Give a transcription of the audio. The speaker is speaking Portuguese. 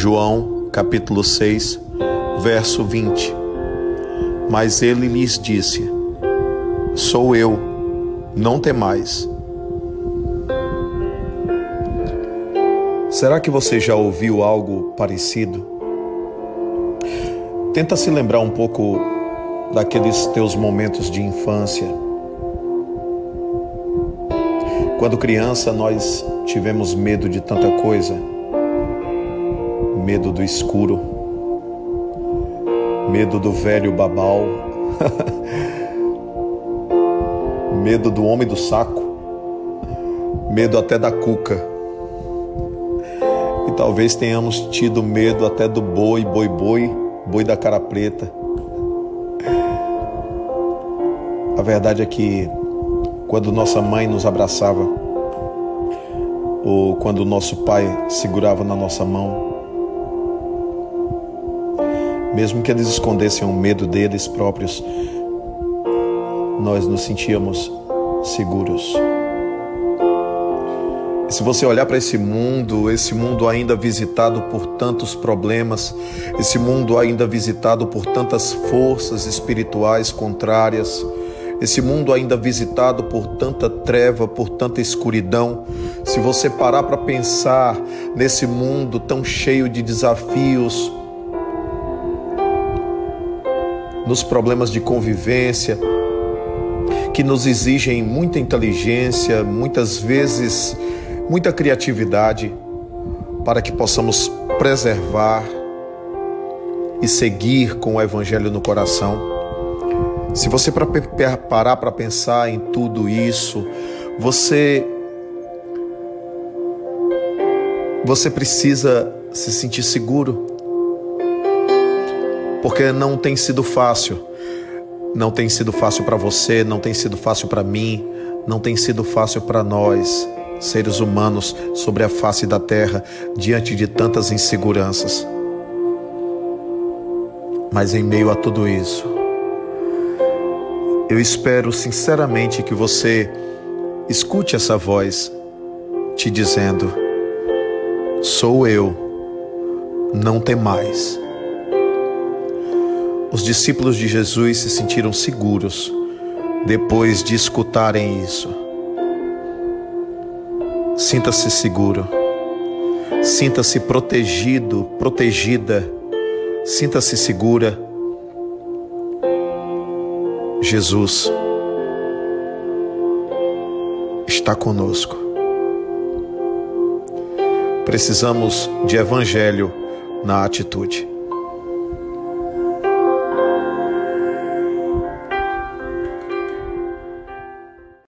João, capítulo 6, verso 20. Mas ele lhes disse: Sou eu, não temais. Será que você já ouviu algo parecido? Tenta se lembrar um pouco daqueles teus momentos de infância. Quando criança, nós tivemos medo de tanta coisa. Medo do escuro, medo do velho babau, medo do homem do saco, medo até da cuca. E talvez tenhamos tido medo até do boi, boi, boi, boi da cara preta. A verdade é que quando nossa mãe nos abraçava, ou quando nosso pai segurava na nossa mão, mesmo que eles escondessem o medo deles próprios, nós nos sentíamos seguros. E se você olhar para esse mundo, esse mundo ainda visitado por tantos problemas, esse mundo ainda visitado por tantas forças espirituais contrárias, esse mundo ainda visitado por tanta treva, por tanta escuridão, se você parar para pensar nesse mundo tão cheio de desafios, nos problemas de convivência, que nos exigem muita inteligência, muitas vezes muita criatividade, para que possamos preservar e seguir com o Evangelho no coração. Se você parar para pensar em tudo isso, você você precisa se sentir seguro. Porque não tem sido fácil. Não tem sido fácil para você, não tem sido fácil para mim, não tem sido fácil para nós, seres humanos sobre a face da terra, diante de tantas inseguranças. Mas em meio a tudo isso, eu espero sinceramente que você escute essa voz te dizendo: Sou eu, não tem mais. Os discípulos de Jesus se sentiram seguros depois de escutarem isso. Sinta-se seguro, sinta-se protegido, protegida, sinta-se segura Jesus está conosco. Precisamos de evangelho na atitude.